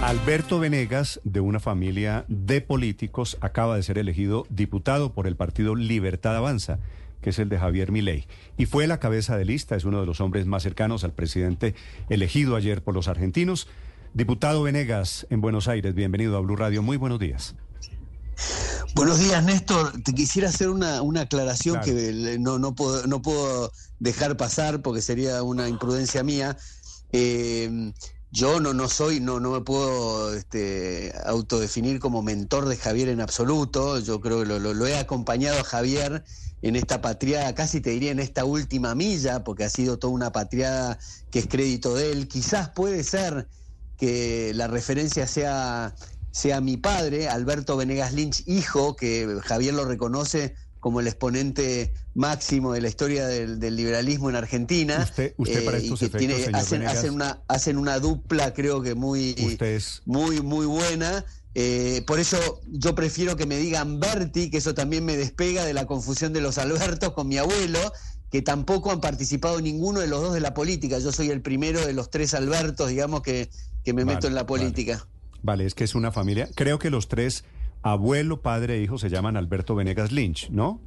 Alberto Venegas, de una familia de políticos, acaba de ser elegido diputado por el partido Libertad Avanza, que es el de Javier Milei. Y fue la cabeza de lista, es uno de los hombres más cercanos al presidente elegido ayer por los argentinos. Diputado Venegas, en Buenos Aires, bienvenido a Blue Radio. Muy buenos días. Buenos días, Néstor. Te quisiera hacer una, aclaración que no, no, puedo, no puedo dejar pasar porque sería una imprudencia mía. Eh, yo no, no soy, no, no me puedo este, autodefinir como mentor de Javier en absoluto. Yo creo que lo, he acompañado a Javier en esta patriada, casi te diría en esta última milla, porque ha sido toda una patriada que es crédito de él. Quizás puede ser que la referencia sea, sea mi padre, Alberto Venegas Lynch, hijo, que Javier lo reconoce como el exponente máximo de la historia del, liberalismo en Argentina. Usted, usted para eh, estos efectos, hacen, hacen, una, hacen una dupla, creo que muy, muy, muy buena. Eh, por eso yo prefiero que me digan Berti, que eso también me despega de la confusión de los Albertos con mi abuelo, que tampoco han participado ninguno de los dos de la política. Yo soy el primero de los tres Albertos, digamos, que, que me meto en la política. vale, es que es una familia. Creo que los tres abuelo, padre e hijo se llaman Alberto Venegas Lynch, ¿no?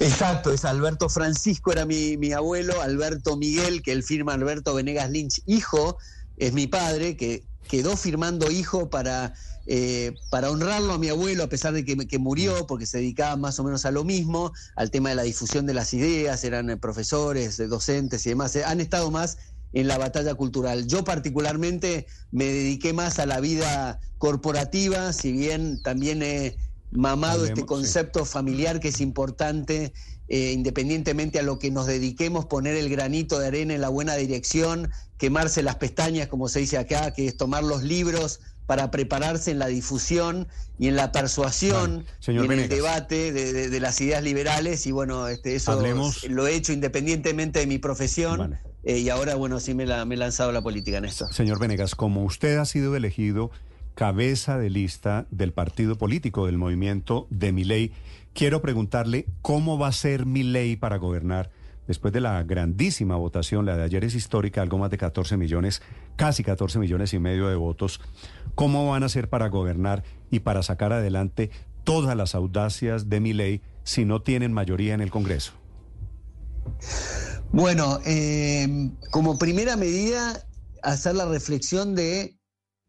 Exacto, es Alberto Francisco, era mi, mi, abuelo, Alberto Miguel, que él firma Alberto Venegas Lynch, hijo, es mi padre, que quedó firmando hijo para, eh, para honrarlo a mi abuelo, a pesar de que, que, murió, porque se dedicaba más o menos a lo mismo, al tema de la difusión de las ideas, eran eh, profesores, eh, docentes y demás, han estado más en la batalla cultural. Yo particularmente me dediqué más a la vida corporativa, si bien también he mamado este concepto familiar que es importante, eh, independientemente a lo que nos dediquemos, poner el granito de arena en la buena dirección, quemarse las pestañas, como se dice acá, que es tomar los libros para prepararse en la difusión y en la persuasión y en el debate de, las ideas liberales. Y bueno, este, eso lo he hecho independientemente de mi profesión. Eh, y ahora, bueno, sí me, la, me he lanzado la política en esto. Señor Venegas, como usted ha sido elegido cabeza de lista del partido político del movimiento de mi ley, quiero preguntarle cómo va a ser mi ley para gobernar después de la grandísima votación, la de ayer es histórica, algo más de 14 millones, casi 14 millones y medio de votos, cómo van a ser para gobernar y para sacar adelante todas las audacias de mi ley si no tienen mayoría en el Congreso. Bueno, eh, como primera medida, hacer la reflexión de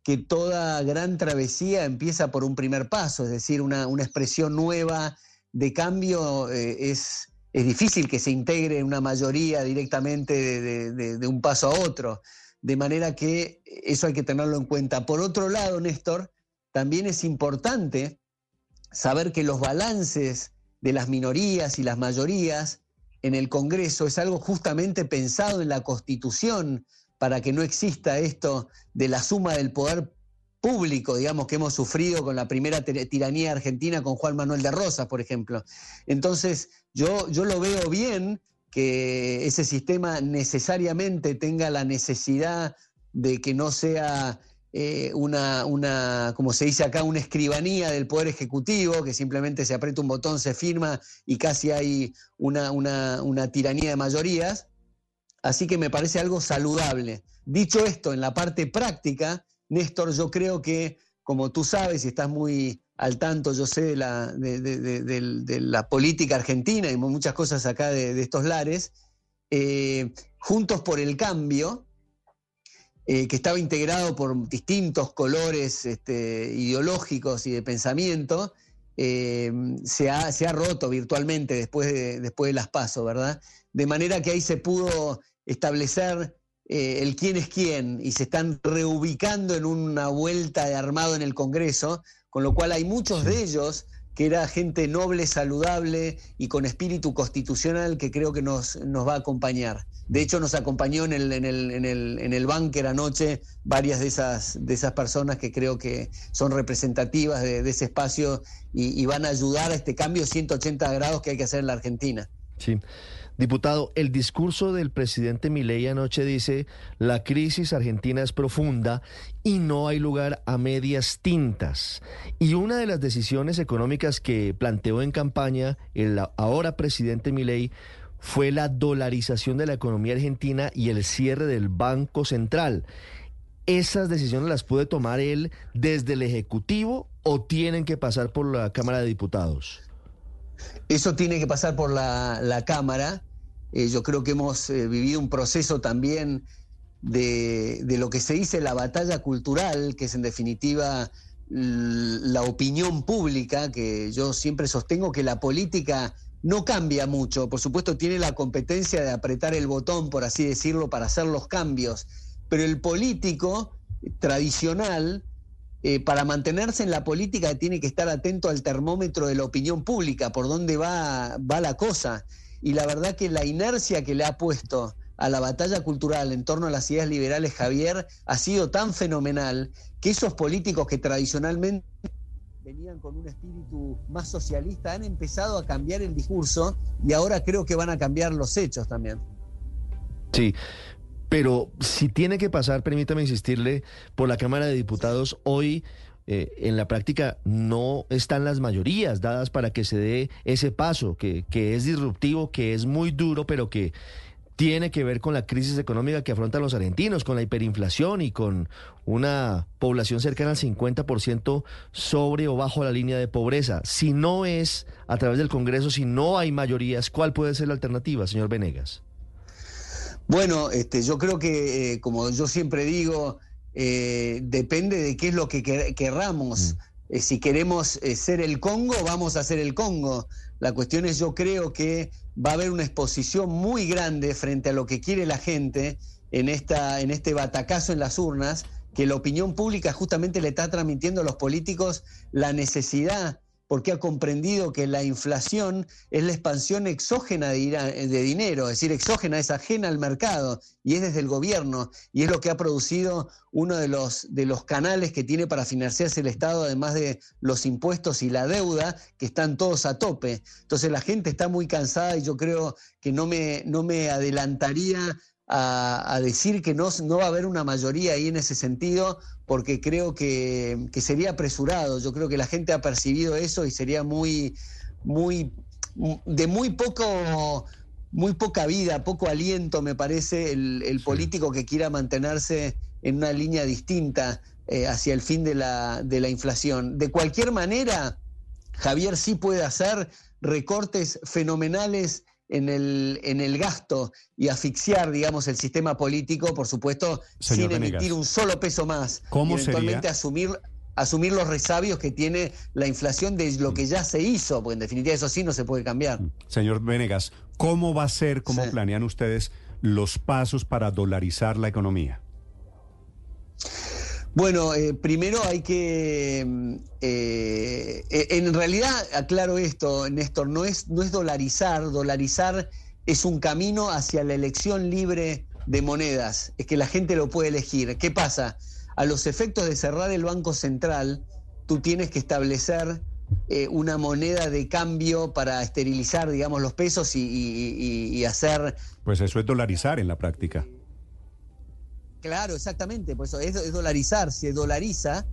que toda gran travesía empieza por un primer paso, es decir, una, expresión nueva de cambio eh, es, es, difícil que se integre una mayoría directamente de, un paso a otro, de manera que eso hay que tenerlo en cuenta. Por otro lado, Néstor, también es importante saber que los balances de las minorías y las mayorías en el Congreso es algo justamente pensado en la Constitución para que no exista esto de la suma del poder público, digamos, que hemos sufrido con la primera tiranía argentina con Juan Manuel de Rosas, por ejemplo. Entonces, yo, yo lo veo bien que ese sistema necesariamente tenga la necesidad de que no sea eh, una, una, como se dice acá, una escribanía del Poder Ejecutivo, que simplemente se aprieta un botón, se firma y casi hay una, una, tiranía de mayorías. Así que me parece algo saludable. Dicho esto, en la parte práctica, Néstor, yo creo que, como tú sabes y estás muy al tanto, yo sé de la, de, la política argentina y muchas cosas acá de, estos lares, eh, Juntos por el Cambio, eh, que estaba integrado por distintos colores este, ideológicos y de pensamiento, eh, se, ha, se, ha, roto virtualmente después de, después de las pasos, ¿verdad? De manera que ahí se pudo establecer eh, el quién es quién y se están reubicando en una vuelta de armado en el Congreso, con lo cual hay muchos de ellos que era gente noble, saludable y con espíritu constitucional que creo que nos, nos va a acompañar. De hecho, nos acompañó en el, en el, en el, en el anoche varias de esas, de esas personas que creo que son representativas de, ese espacio y, y, van a ayudar a este cambio 180 grados que hay que hacer en la Argentina. Sí. Diputado, el discurso del presidente Milei anoche dice, la crisis argentina es profunda y no hay lugar a medias tintas. Y una de las decisiones económicas que planteó en campaña el ahora presidente Milei fue la dolarización de la economía argentina y el cierre del Banco Central. ¿esas decisiones las puede tomar él desde el Ejecutivo o tienen que pasar por la Cámara de Diputados? Eso tiene que pasar por la, Cámara. Eh, yo creo que hemos eh, vivido un proceso también de, de, lo que se dice la batalla cultural, que es en definitiva la opinión pública, que yo siempre sostengo que la política no cambia mucho. Por supuesto, tiene la competencia de apretar el botón, por así decirlo, para hacer los cambios. Pero el político tradicional, eh, para mantenerse en la política, tiene que estar atento al termómetro de la opinión pública, por dónde va, va la cosa. Y la verdad que la inercia que le ha puesto a la batalla cultural en torno a las ideas liberales, Javier, ha sido tan fenomenal que esos políticos que tradicionalmente venían con un espíritu más socialista han empezado a cambiar el discurso y ahora creo que van a cambiar los hechos también. Sí, pero si tiene que pasar, permítame insistirle, por la Cámara de Diputados hoy... Eh, en la práctica no están las mayorías dadas para que se dé ese paso, que, que es disruptivo, que es muy duro, pero que tiene que ver con la crisis económica que afrontan los argentinos, con la hiperinflación y con una población cercana al 50% sobre o bajo la línea de pobreza. Si no es a través del Congreso, si no hay mayorías, ¿cuál puede ser la alternativa, señor Venegas? Bueno, este, yo creo que, eh, como yo siempre digo, eh, depende de qué es lo que querramos. Mm. Eh, si queremos ser el Congo, vamos a ser el Congo. La cuestión es, yo creo que va a haber una exposición muy grande frente a lo que quiere la gente en, esta, en este batacazo en las urnas, que la opinión pública justamente le está transmitiendo a los políticos la necesidad porque ha comprendido que la inflación es la expansión exógena de, dinero, es decir, exógena, es ajena al mercado y es desde el gobierno y es lo que ha producido uno de los, de los canales que tiene para financiarse el Estado, además de los impuestos y la deuda, que están todos a tope. Entonces la gente está muy cansada y yo creo que no me, no me adelantaría a, decir que no, no, va a haber una mayoría ahí en ese sentido, porque creo que, sería apresurado. Yo creo que la gente ha percibido eso y sería muy, muy, de muy poco, muy poca vida, poco aliento, me parece, el, político que quiera mantenerse en una línea distinta eh, hacia el fin de la, de la inflación. De cualquier manera, Javier sí puede hacer recortes fenomenales en el, en el gasto y asfixiar, digamos, el sistema político, por supuesto, sin emitir un solo peso más. ¿Cómo y eventualmente asumir asumir los resabios que tiene la inflación de lo que ya se hizo, porque en definitiva eso sí no se puede cambiar. Señor Venegas, ¿cómo va a ser, cómo planean ustedes los pasos para dolarizar la economía? Bueno, eh, primero hay que, mm, eh, e, en realidad, aclaro esto, Néstor, no es, no es dolarizar, dolarizar es un camino hacia la elección libre de monedas, es que la gente lo puede elegir. ¿Qué pasa? A los efectos de cerrar el Banco Central, tú tienes que establecer eh, una moneda de cambio para esterilizar, digamos, los pesos y hacer... Pues eso es dolarizar en la práctica. Claro, exactamente, por eso es, dolarizar, se dolariza,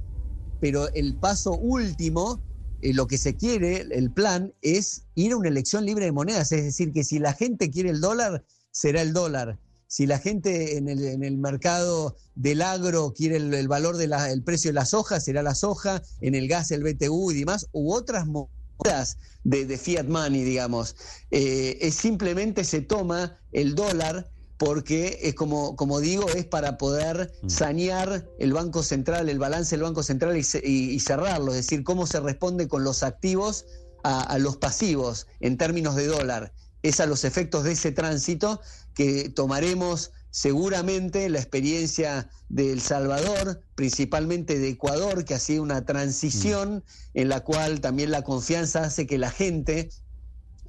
pero el paso último, eh, lo que se quiere, el plan, es ir a una elección libre de monedas, es decir, que si la gente quiere el dólar, será el dólar. Si la gente en el, mercado del agro quiere el, valor del precio de la soja, será la soja, en el gas el BTU y demás, u otras monedas de, fiat money, digamos. Eh, es simplemente se toma el dólar porque es como, como digo, es para poder mm. sanear el Banco Central, el balance del Banco Central y, cerrarlo, es decir, cómo se responde con los activos a, los pasivos en términos de dólar. Es a los efectos de ese tránsito que tomaremos seguramente la experiencia de El Salvador, principalmente de Ecuador, que ha sido una transición mm. en la cual también la confianza hace que la gente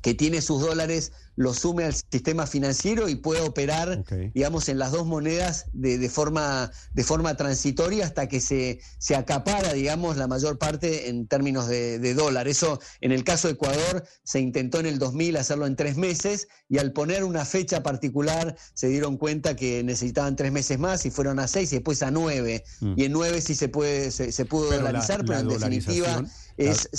que tiene sus dólares lo sume al sistema financiero y puede operar, digamos, en las dos monedas de, forma, de forma transitoria hasta que se, se acapara, digamos, la mayor parte en términos de, dólar. Eso, en el caso de Ecuador, se intentó en el 2000 hacerlo en tres meses y al poner una fecha particular se dieron cuenta que necesitaban tres meses más y fueron a seis y después a nueve. Mm. Y en nueve sí se, puede, se, pudo dolarizar, pero en definitiva es...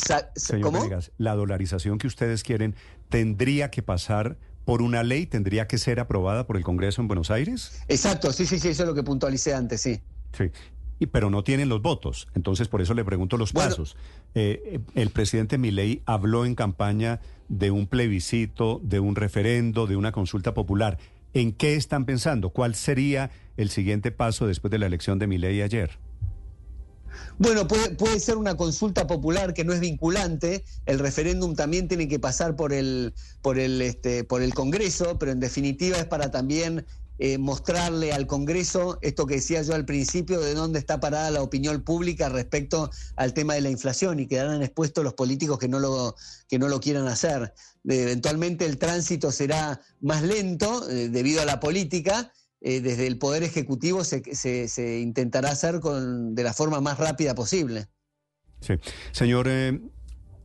¿cómo? la dolarización que ustedes quieren tendría que pasar por una ley, tendría que ser aprobada por el Congreso en Buenos Aires? Exacto, sí, sí, sí, eso es lo que puntualicé antes, sí. Sí. Y, pero no tienen los votos. Entonces, por eso le pregunto los pasos. Eh, el presidente Milei habló en campaña de un plebiscito, de un referendo, de una consulta popular. ¿En qué están pensando? ¿Cuál sería el siguiente paso después de la elección de Milei ayer? Bueno, puede, ser una consulta popular que no es vinculante. El referéndum también tiene que pasar por el, por el, este, por el Congreso, pero en definitiva es para también eh, mostrarle al Congreso esto que decía yo al principio, de dónde está parada la opinión pública respecto al tema de la inflación y quedarán expuestos los políticos que no lo, que no lo quieran hacer. eventualmente el tránsito será más lento eh, debido a la política eh, desde el Poder Ejecutivo se, se, intentará hacer con, de la forma más rápida posible. Sí. Señor eh,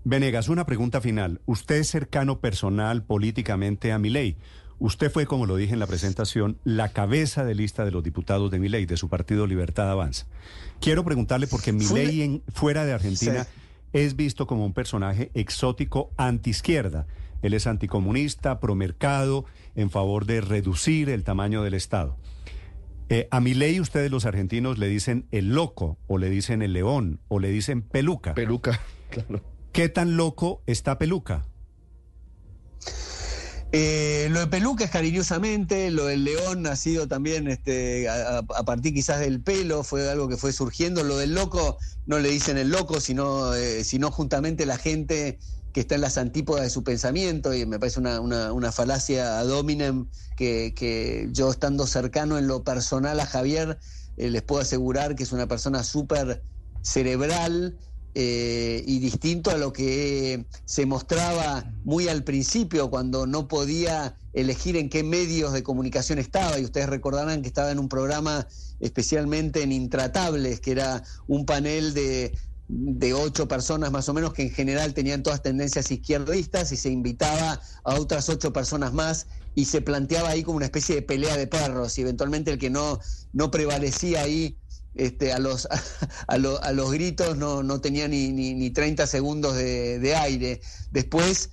Venegas, una pregunta final. Usted es cercano personal políticamente a Milei. Usted fue, como lo dije en la presentación, la cabeza de lista de los diputados de Milei, de su partido Libertad Avanza. Quiero preguntarle, porque Milei en, fuera de Argentina es visto como un personaje exótico anti-izquierda. Él es anticomunista, promercado, en favor de reducir el tamaño del Estado. Eh, a mi ley ustedes los argentinos le dicen el loco, o le dicen el león, o le dicen peluca. Peluca, claro. ¿Qué tan loco está peluca? Eh, lo de Peluca es cariñosamente, lo del León ha sido también este, a, partir quizás del pelo, fue algo que fue surgiendo. Lo del loco no le dicen el loco, sino, eh, sino juntamente la gente que está en las antípodas de su pensamiento y me parece una, falacia ad hominem que, yo estando cercano en lo personal a Javier eh, les puedo asegurar que es una persona súper cerebral eh, y distinto a lo que se mostraba muy al principio cuando no podía elegir en qué medios de comunicación estaba. Y ustedes recordarán que estaba en un programa especialmente en Intratables, que era un panel de, de ocho personas más o menos que en general tenían todas tendencias izquierdistas y se invitaba a otras ocho personas más y se planteaba ahí como una especie de pelea de perros y eventualmente el que no, no prevalecía ahí este, a, los, a, los gritos no, no tenía ni, ni, 30 segundos de, de aire. Después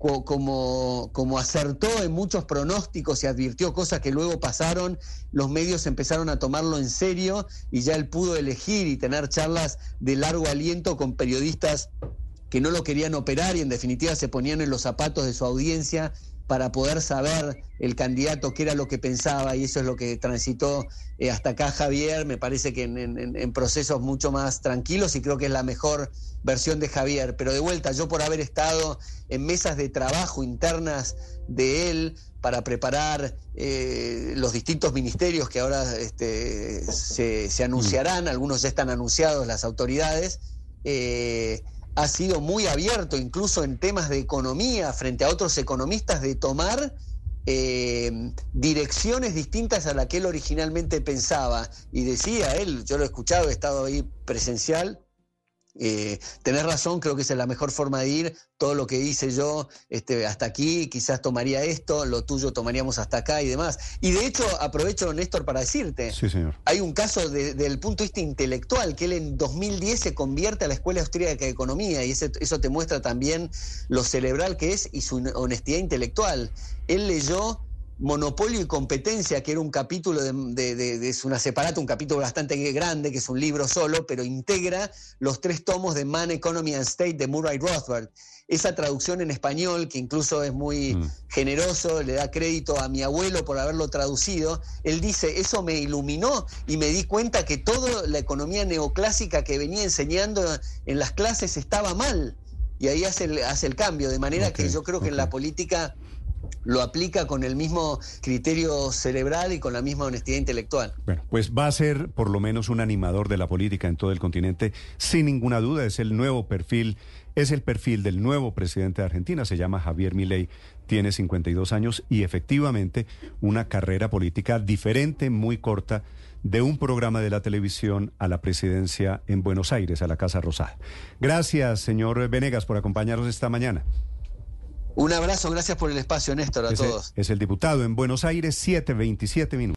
como, como acertó en muchos pronósticos y advirtió cosas que luego pasaron, los medios empezaron a tomarlo en serio y ya él pudo elegir y tener charlas de largo aliento con periodistas que no lo querían operar y en definitiva se ponían en los zapatos de su audiencia para poder saber el candidato qué era lo que pensaba y eso es lo que transitó eh, hasta acá Javier, me parece que en, procesos mucho más tranquilos y creo que es la mejor versión de Javier, pero de vuelta, yo por haber estado en mesas de trabajo internas de él para preparar eh, los distintos ministerios que ahora este, se, anunciarán, algunos ya están anunciados las autoridades, eh, ha sido muy abierto, incluso en temas de economía, frente a otros economistas, de tomar eh, direcciones distintas a la que él originalmente pensaba. Y decía él, yo lo he escuchado, he estado ahí presencial, eh, tenés razón, creo que esa es la mejor forma de ir. Todo lo que hice yo este, hasta aquí, quizás tomaría esto, lo tuyo tomaríamos hasta acá y demás. Y de hecho, aprovecho, Néstor, para decirte, hay un caso desde el punto de vista intelectual, que él en 2010 se convierte a la Escuela Austríaca de Economía, y eso te muestra también lo cerebral que es y su honestidad intelectual. Él leyó Monopolio y Competencia, que era un capítulo de, es una separata, un capítulo bastante grande, que es un libro solo, pero integra los tres tomos de Man, Economy and State de Murray Rothbard. Esa traducción en español, que incluso es muy mm. generoso, le da crédito a mi abuelo por haberlo traducido, él dice, eso me iluminó y me di cuenta que toda la economía neoclásica que venía enseñando en las clases estaba mal. Y ahí hace el, hace el cambio, de manera que yo creo que en la política lo aplica con el mismo criterio cerebral y con la misma honestidad intelectual. Bueno, pues va a ser por lo menos un animador de la política en todo el continente, sin ninguna duda, es el nuevo perfil, es el perfil del nuevo presidente de Argentina, se llama Javier Milei, tiene 52 años y efectivamente una carrera política diferente, muy corta, de un programa de la televisión a la presidencia en Buenos Aires, a la Casa Rosada. Gracias, señor Venegas, por acompañarnos esta mañana. Un abrazo, gracias por el espacio, Néstor, a todos. Es el diputado en Buenos Aires, 727 minutos.